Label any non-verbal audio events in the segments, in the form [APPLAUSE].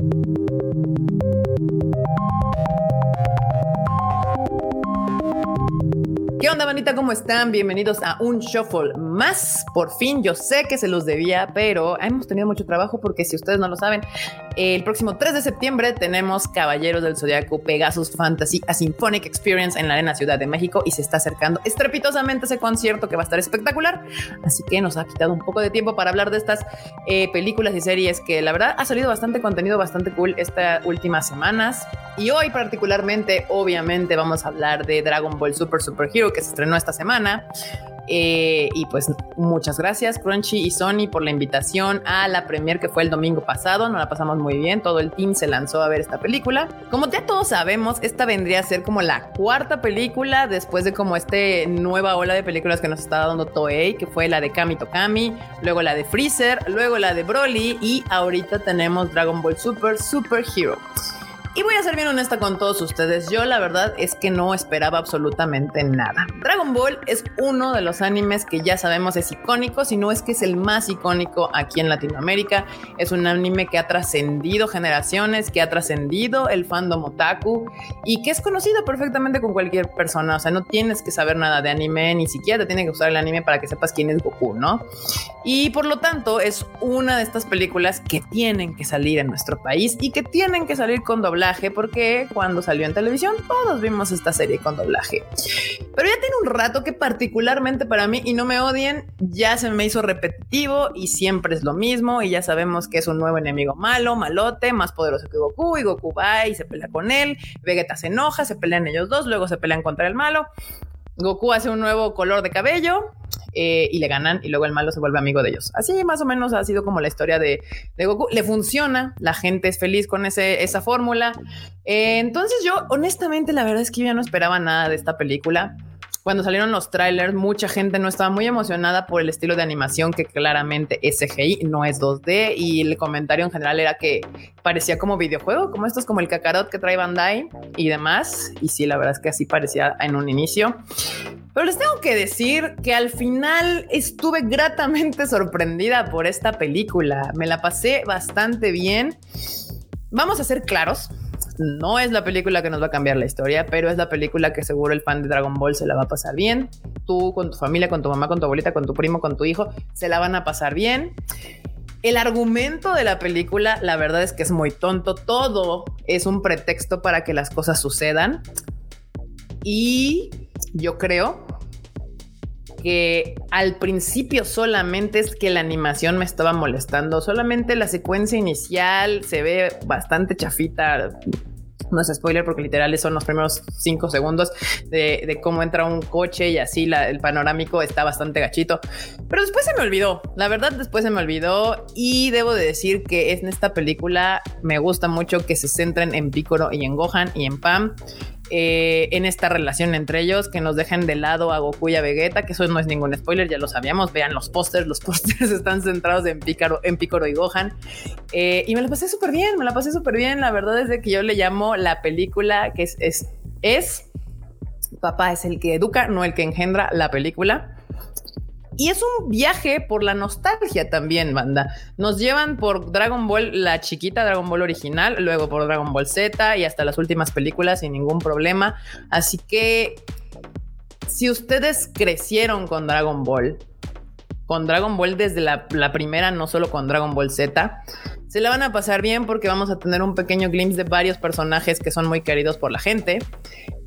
¿Qué onda, bandita? ¿Cómo están? Bienvenidos a un shuffle más. Por fin, yo sé que se los debía, pero hemos tenido mucho trabajo porque si ustedes no lo saben, el próximo 3 de septiembre tenemos Caballeros del Zodiaco Pegasus Fantasy a Symphonic Experience en la Arena Ciudad de México y se está acercando estrepitosamente ese concierto que va a estar espectacular. Así que nos ha quitado un poco de tiempo para hablar de estas eh, películas y series que la verdad ha salido bastante contenido, bastante cool estas últimas semanas. Y hoy particularmente, obviamente, vamos a hablar de Dragon Ball Super Super Hero que se estrenó esta semana. Eh, y pues muchas gracias Crunchy y Sony por la invitación a la premier que fue el domingo pasado. Nos la pasamos muy bien. Todo el team se lanzó a ver esta película. Como ya todos sabemos, esta vendría a ser como la cuarta película después de como este nueva ola de películas que nos está dando Toei, que fue la de Kami Tokami, luego la de Freezer, luego la de Broly y ahorita tenemos Dragon Ball Super Super Hero. Y voy a ser bien honesta con todos ustedes, yo la verdad es que no esperaba absolutamente nada. Dragon Ball es uno de los animes que ya sabemos es icónico, si no es que es el más icónico aquí en Latinoamérica. Es un anime que ha trascendido generaciones, que ha trascendido el fandom otaku y que es conocido perfectamente con cualquier persona. O sea, no tienes que saber nada de anime, ni siquiera te tiene que usar el anime para que sepas quién es Goku, ¿no? Y por lo tanto es una de estas películas que tienen que salir en nuestro país y que tienen que salir con doble porque cuando salió en televisión todos vimos esta serie con doblaje. Pero ya tiene un rato que particularmente para mí, y no me odien, ya se me hizo repetitivo y siempre es lo mismo y ya sabemos que es un nuevo enemigo malo, malote, más poderoso que Goku y Goku va y se pelea con él, Vegeta se enoja, se pelean ellos dos, luego se pelean contra el malo. Goku hace un nuevo color de cabello eh, y le ganan y luego el malo se vuelve amigo de ellos. Así más o menos ha sido como la historia de, Goku. Le funciona, la gente es feliz con ese, esa fórmula. Eh, entonces yo honestamente la verdad es que yo ya no esperaba nada de esta película cuando salieron los trailers, mucha gente no estaba muy emocionada por el estilo de animación que claramente es CGI, no es 2D. Y el comentario en general era que parecía como videojuego, como estos, como el Kakarot que trae Bandai y demás. Y sí, la verdad es que así parecía en un inicio. Pero les tengo que decir que al final estuve gratamente [LAUGHS] sorprendida por esta película. Me la pasé bastante bien. Vamos a ser claros no es la película que nos va a cambiar la historia, pero es la película que seguro el fan de Dragon Ball se la va a pasar bien. Tú con tu familia, con tu mamá, con tu abuelita, con tu primo, con tu hijo, se la van a pasar bien. El argumento de la película, la verdad es que es muy tonto. Todo es un pretexto para que las cosas sucedan. Y yo creo que al principio solamente es que la animación me estaba molestando. Solamente la secuencia inicial se ve bastante chafita no es spoiler porque literal son los primeros cinco segundos de, cómo entra un coche y así el panorámico está bastante gachito. Pero después se me olvidó, la verdad después se me olvidó y debo de decir que en esta película me gusta mucho que se centren en Piccolo y en Gohan y en Pam. Eh, en esta relación entre ellos, que nos dejen de lado a Goku y a Vegeta, que eso no es ningún spoiler, ya lo sabíamos, vean los pósters, los [LAUGHS] pósters están centrados en Pícaro, en Pícoro y Gohan. Eh, y me la pasé súper bien, me la pasé súper bien, la verdad es de que yo le llamo la película que es, es, es, papá es el que educa, no el que engendra la película. Y es un viaje por la nostalgia también, banda. Nos llevan por Dragon Ball, la chiquita Dragon Ball original, luego por Dragon Ball Z y hasta las últimas películas sin ningún problema. Así que si ustedes crecieron con Dragon Ball, con Dragon Ball desde la, primera, no solo con Dragon Ball Z. Se la van a pasar bien porque vamos a tener un pequeño glimpse de varios personajes que son muy queridos por la gente.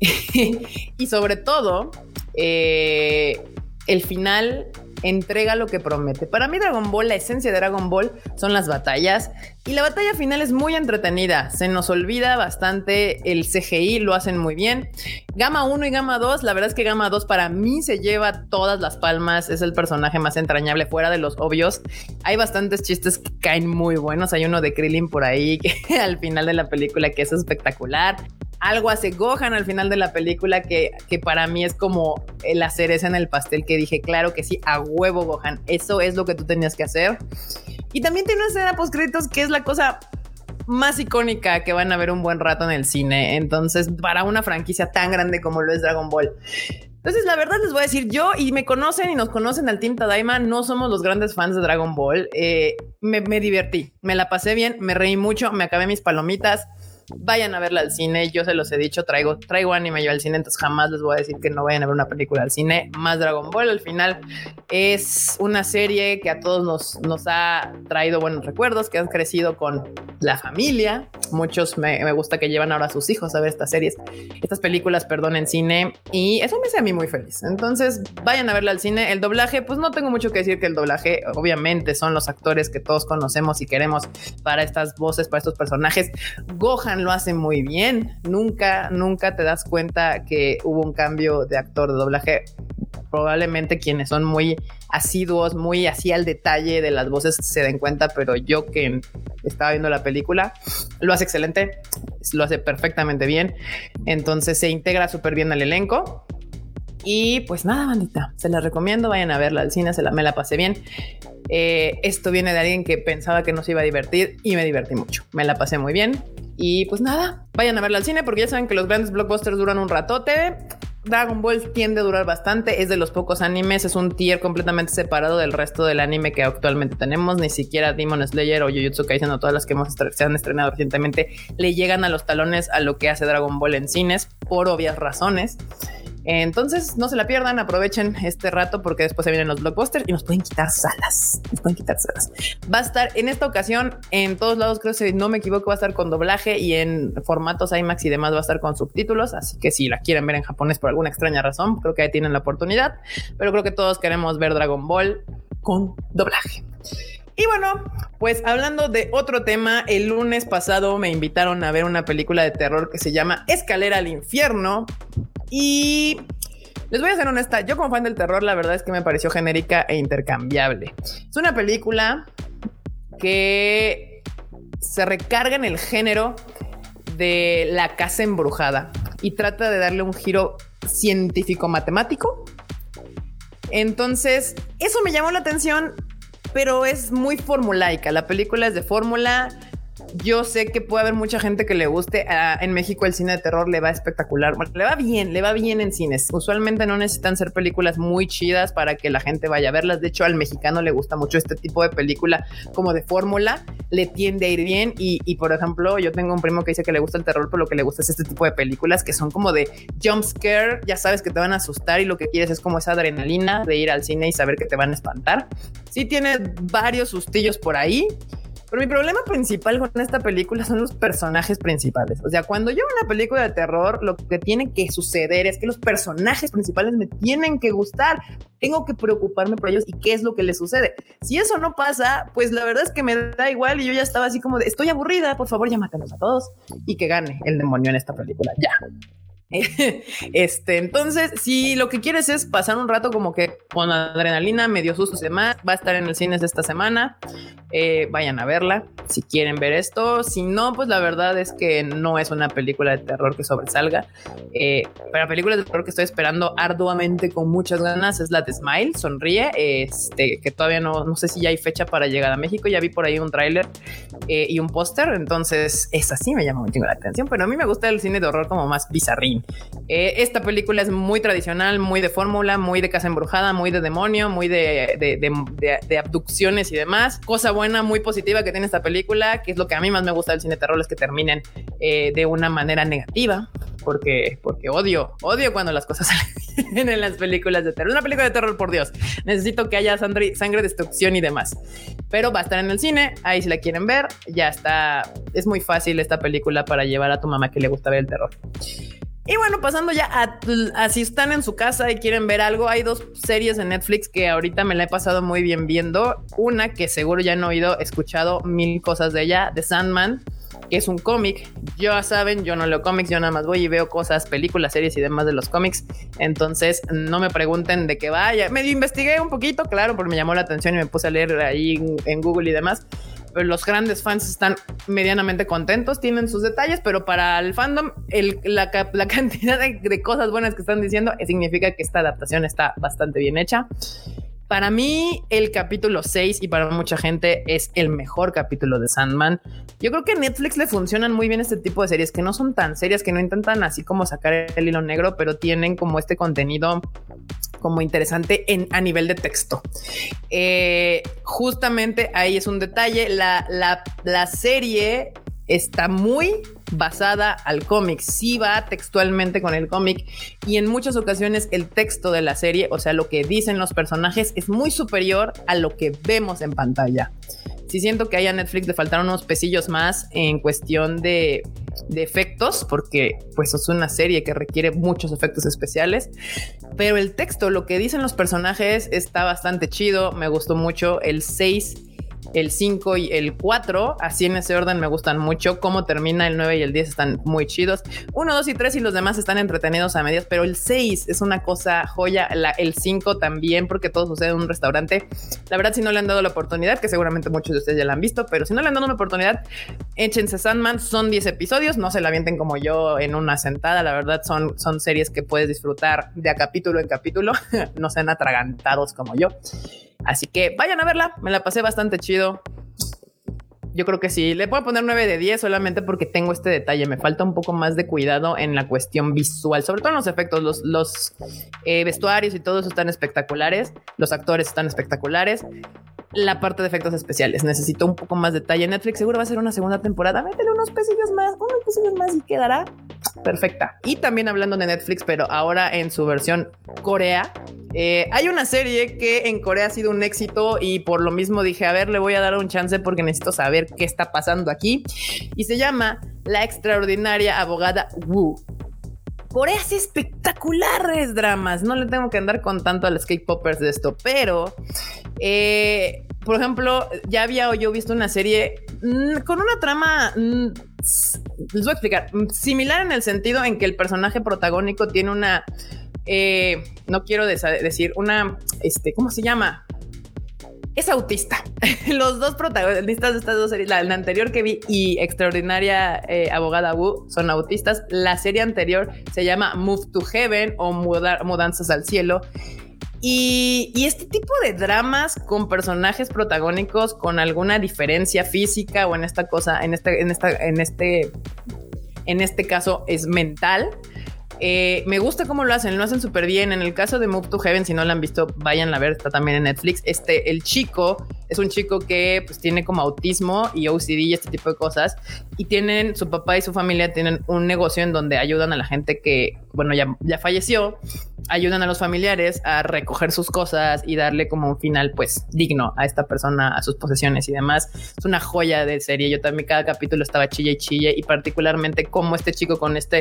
[LAUGHS] y sobre todo, eh, el final entrega lo que promete. Para mí Dragon Ball, la esencia de Dragon Ball son las batallas y la batalla final es muy entretenida. Se nos olvida bastante el CGI, lo hacen muy bien. Gama 1 y Gama 2, la verdad es que Gama 2 para mí se lleva todas las palmas, es el personaje más entrañable fuera de los obvios. Hay bastantes chistes que caen muy buenos, hay uno de Krillin por ahí [LAUGHS] que al final de la película que es espectacular algo hace Gohan al final de la película que, que para mí es como la cereza en el pastel que dije, claro que sí, a huevo Gohan, eso es lo que tú tenías que hacer. Y también tiene una escena post créditos que es la cosa más icónica que van a ver un buen rato en el cine. Entonces, para una franquicia tan grande como lo es Dragon Ball. Entonces, la verdad les voy a decir, yo y me conocen y nos conocen al Team Tadaima, no somos los grandes fans de Dragon Ball. Eh, me, me divertí, me la pasé bien, me reí mucho, me acabé mis palomitas vayan a verla al cine. Yo se los he dicho, traigo, traigo anime yo al cine, entonces jamás les voy a decir que no vayan a ver una película al cine. Más Dragon Ball, al final es una serie que a todos nos, nos ha traído buenos recuerdos, que han crecido con la familia. Muchos me, gusta que llevan ahora a sus hijos a ver estas series, estas películas, perdón, en cine. Y eso me hace a mí muy feliz. Entonces vayan a verla al cine. El doblaje, pues no tengo mucho que decir que el doblaje, obviamente, son los actores que todos conocemos y queremos para estas voces, para estos personajes. Gohan lo hace muy bien. Nunca, nunca te das cuenta que hubo un cambio de actor de doblaje. Probablemente quienes son muy asiduos, muy así al detalle de las voces se den cuenta, pero yo que estaba viendo la película, lo hace excelente, lo hace perfectamente bien. Entonces se integra súper bien al elenco. Y pues nada, bandita, se la recomiendo, vayan a verla al cine, se la, me la pasé bien. Eh, esto viene de alguien que pensaba que no se iba a divertir y me divertí mucho. Me la pasé muy bien. Y pues nada, vayan a verla al cine porque ya saben que los grandes blockbusters duran un ratote. Dragon Ball tiende a durar bastante, es de los pocos animes, es un tier completamente separado del resto del anime que actualmente tenemos. Ni siquiera Demon Slayer o Jujutsu Kaisen o todas las que se han estrenado recientemente le llegan a los talones a lo que hace Dragon Ball en cines por obvias razones. Entonces, no se la pierdan, aprovechen este rato porque después se vienen los blockbusters y nos pueden quitar salas. Nos pueden quitar salas. Va a estar en esta ocasión en todos lados, creo que si no me equivoco, va a estar con doblaje y en formatos IMAX y demás va a estar con subtítulos. Así que si la quieren ver en japonés por alguna extraña razón, creo que ahí tienen la oportunidad. Pero creo que todos queremos ver Dragon Ball con doblaje. Y bueno, pues hablando de otro tema, el lunes pasado me invitaron a ver una película de terror que se llama Escalera al Infierno. Y les voy a ser honesta, yo como fan del terror, la verdad es que me pareció genérica e intercambiable. Es una película que se recarga en el género de la casa embrujada y trata de darle un giro científico-matemático. Entonces, eso me llamó la atención, pero es muy formulaica. La película es de fórmula, yo sé que puede haber mucha gente que le guste. Ah, en México el cine de terror le va espectacular. le va bien, le va bien en cines. Usualmente no necesitan ser películas muy chidas para que la gente vaya a verlas. De hecho, al mexicano le gusta mucho este tipo de película como de fórmula. Le tiende a ir bien. Y, por ejemplo, yo tengo un primo que dice que le gusta el terror, pero lo que le gusta es este tipo de películas que son como de jump scare. Ya sabes que te van a asustar y lo que quieres es como esa adrenalina de ir al cine y saber que te van a espantar. Sí tiene varios sustillos por ahí. Pero mi problema principal con esta película son los personajes principales. O sea, cuando yo una película de terror, lo que tiene que suceder es que los personajes principales me tienen que gustar. Tengo que preocuparme por ellos y qué es lo que les sucede. Si eso no pasa, pues la verdad es que me da igual y yo ya estaba así como de estoy aburrida, por favor, ya mátenos a todos y que gane el demonio en esta película. Ya. [LAUGHS] este, entonces, si lo que quieres es pasar un rato como que con adrenalina, medio sustos y demás, va a estar en el cines esta semana. Eh, vayan a verla si quieren ver esto. Si no, pues la verdad es que no es una película de terror que sobresalga. Eh, pero la película de terror que estoy esperando arduamente con muchas ganas es la de Smile, Sonríe, este, que todavía no, no sé si ya hay fecha para llegar a México. Ya vi por ahí un tráiler eh, y un póster, entonces esa sí me llama mucho la atención. Pero a mí me gusta el cine de horror como más bizarrín. Eh, esta película es muy tradicional, muy de fórmula, muy de casa embrujada, muy de demonio, muy de, abducciones y demás. Cosa buena, muy positiva que tiene esta película, que es lo que a mí más me gusta del cine terror, es que terminen eh, de una manera negativa. Porque, porque odio, odio cuando las cosas [LAUGHS] salen en las películas de terror. Una película de terror, por Dios. Necesito que haya sangre, sangre, destrucción y demás. Pero va a estar en el cine. Ahí si la quieren ver, ya está. Es muy fácil esta película para llevar a tu mamá que le gusta ver el terror. Y bueno, pasando ya a, si están en su casa y quieren ver algo, hay dos series en Netflix que ahorita me la he pasado muy bien viendo. Una que seguro ya han oído, escuchado mil cosas de ella, The Sandman, que es un cómic. Ya saben, yo no leo cómics, yo nada más voy y veo cosas, películas, series y demás de los cómics. Entonces, no me pregunten de qué vaya. Medio investigué un poquito, claro, porque me llamó la atención y me puse a leer ahí en Google y demás los grandes fans están medianamente contentos, tienen sus detalles, pero para el fandom, la, [LAUGHS] cantidad de, cosas buenas que están diciendo significa que esta adaptación está bastante bien hecha. Para mí, el capítulo 6 y para mucha gente es el mejor capítulo de Sandman. Yo creo que a Netflix le funcionan muy bien este tipo de series que no son tan serias, que no intentan así como sacar el hilo negro, pero tienen como este contenido como interesante en, a nivel de texto. Eh, justamente ahí es un detalle. La, la, la serie está muy basada al cómic, sí va textualmente con el cómic y en muchas ocasiones el texto de la serie, o sea, lo que dicen los personajes es muy superior a lo que vemos en pantalla. Sí siento que a Netflix le faltaron unos pesillos más en cuestión de, de efectos, porque pues es una serie que requiere muchos efectos especiales, pero el texto, lo que dicen los personajes está bastante chido, me gustó mucho el 6 el 5 y el 4, así en ese orden me gustan mucho. Cómo termina el 9 y el 10 están muy chidos. 1, 2 y 3 y los demás están entretenidos a medias, pero el 6 es una cosa joya. el 5 también, porque todo sucede en un restaurante. La verdad, si no le han dado la oportunidad, que seguramente muchos de ustedes ya la han visto, pero si no le han dado una oportunidad, échense Sandman. Son 10 episodios, no se la avienten como yo en una sentada. La verdad, son, son series que puedes disfrutar de capítulo en capítulo, [LAUGHS] no sean atragantados como yo. Así que vayan a verla, me la pasé bastante chido. Yo creo que sí, le puedo poner 9 de 10 solamente porque tengo este detalle. Me falta un poco más de cuidado en la cuestión visual, sobre todo en los efectos. Los, eh, vestuarios y todo eso están espectaculares. Los actores están espectaculares. La parte de efectos especiales necesito un poco más detalle. Netflix seguro va a ser una segunda temporada. Métele unos pesillos más, unos pesillos más y quedará perfecta. Y también hablando de Netflix, pero ahora en su versión Corea, eh, hay una serie que en Corea ha sido un éxito y por lo mismo dije, a ver, le voy a dar un chance porque necesito saber qué está pasando aquí. Y se llama La extraordinaria abogada Wu. Corea hace espectaculares dramas. No le tengo que andar con tanto a los K-Poppers de esto, pero eh, por ejemplo, ya había yo visto una serie mm, con una trama. Mm, les voy a explicar. Similar en el sentido en que el personaje protagónico tiene una eh, no quiero decir una, este, ¿cómo se llama? Es autista. [LAUGHS] Los dos protagonistas de estas dos series, la, anterior que vi y Extraordinaria eh, Abogada Wu, son autistas. La serie anterior se llama Move to Heaven o Mudanzas al Cielo. Y, este tipo de dramas con personajes protagónicos con alguna diferencia física o en esta cosa, en este, en este, en este caso es mental eh, me gusta cómo lo hacen, lo hacen súper bien. En el caso de Move to Heaven, si no lo han visto, vayan a ver, está también en Netflix. Este, el chico es un chico que pues tiene como autismo y OCD y este tipo de cosas. Y tienen, su papá y su familia tienen un negocio en donde ayudan a la gente que, bueno, ya, ya falleció, ayudan a los familiares a recoger sus cosas y darle como un final pues digno a esta persona, a sus posesiones y demás. Es una joya de serie. Yo también cada capítulo estaba chille y chille y particularmente cómo este chico con esta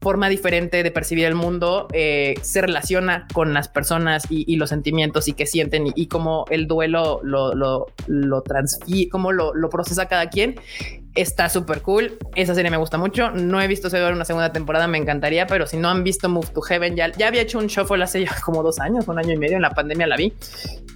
forma diferente de percibir el mundo eh, se relaciona con las personas y, los sentimientos y que sienten y, cómo el duelo lo, lo, lo cómo lo, lo procesa cada quien está súper cool. Esa serie me gusta mucho. No he visto ver una segunda temporada, me encantaría, pero si no han visto Move to Heaven, ya, ya había hecho un shuffle hace ya [LAUGHS] como dos años, un año y medio, en la pandemia la vi.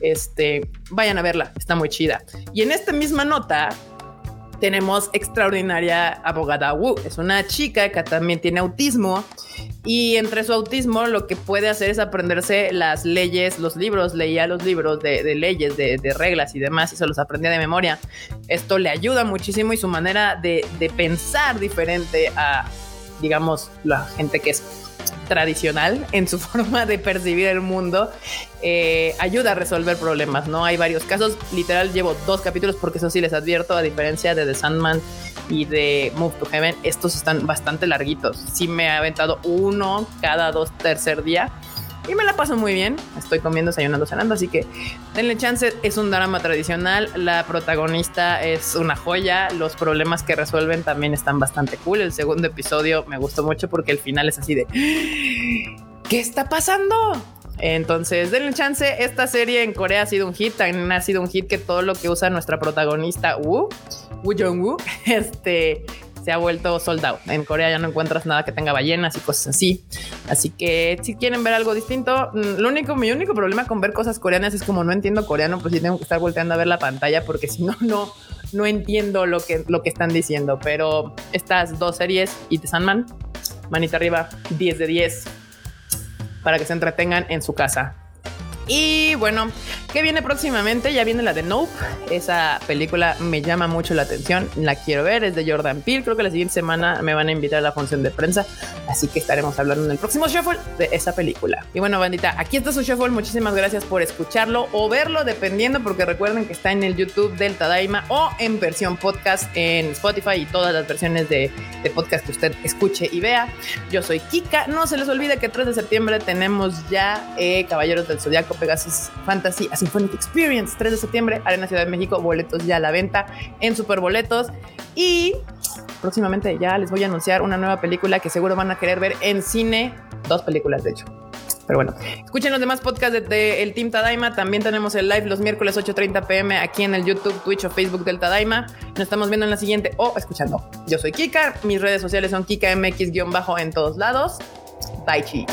Este, vayan a verla, está muy chida. Y en esta misma nota, tenemos extraordinaria abogada Wu. Es una chica que también tiene autismo y entre su autismo lo que puede hacer es aprenderse las leyes, los libros, leía los libros de, leyes, de, reglas y demás y se los aprendía de memoria. Esto le ayuda muchísimo y su manera de, de pensar diferente a, digamos, la gente que es tradicional en su [LAUGHS] forma de percibir el mundo, eh, ayuda a resolver problemas, ¿no? Hay varios casos, literal llevo dos capítulos porque eso sí les advierto, a diferencia de The Sandman y de Move to Heaven, estos están bastante larguitos. Sí me he aventado uno cada dos, tercer día y me la paso muy bien. Estoy comiendo, desayunando, cenando, así que denle chance. Es un drama tradicional. La protagonista es una joya. Los problemas que resuelven también están bastante cool. El segundo episodio me gustó mucho porque el final es así de ¿qué está pasando? Entonces, denle chance. Esta serie en Corea ha sido un hit. También ha sido un hit que todo lo que usa nuestra protagonista Woo, Woo Jong-woo, [LAUGHS] este se ha vuelto soldado. En Corea ya no encuentras nada que tenga ballenas y cosas así. Así que si quieren ver algo distinto, mm, lo único, mi único problema con ver cosas coreanas es como no entiendo coreano, pues sí tengo que estar volteando a ver la pantalla porque si no, no, no entiendo lo que, lo que están diciendo. Pero estas dos series y The Sandman, manita arriba, 10 de 10 para que se entretengan en su casa. Y bueno, ¿qué viene próximamente? Ya viene la de Nope. Esa película me llama mucho la atención. La quiero ver. Es de Jordan Peele. Creo que la siguiente semana me van a invitar a la función de prensa. Así que estaremos hablando en el próximo Shuffle de esa película. Y bueno, bandita, aquí está su Shuffle. Muchísimas gracias por escucharlo o verlo, dependiendo, porque recuerden que está en el YouTube del Tadaima o en versión podcast en Spotify y todas las versiones de, de podcast que usted escuche y vea. Yo soy Kika. No se les olvide que 3 de septiembre tenemos ya eh, Caballeros del Zodiaco Pegasus Fantasy a Symphonic Experience, 3 de septiembre, Arena Ciudad de México, boletos ya a la venta en Superboletos. Y próximamente ya les voy a anunciar una nueva película que seguro van a querer ver en cine, dos películas de hecho. Pero bueno, escuchen los demás podcasts del de, el Team Tadaima. También tenemos el live los miércoles 8:30 pm aquí en el YouTube, Twitch o Facebook del Tadaima. Nos estamos viendo en la siguiente o escuchando. Yo soy Kika. Mis redes sociales son KikaMX- en todos lados. Bye, chi.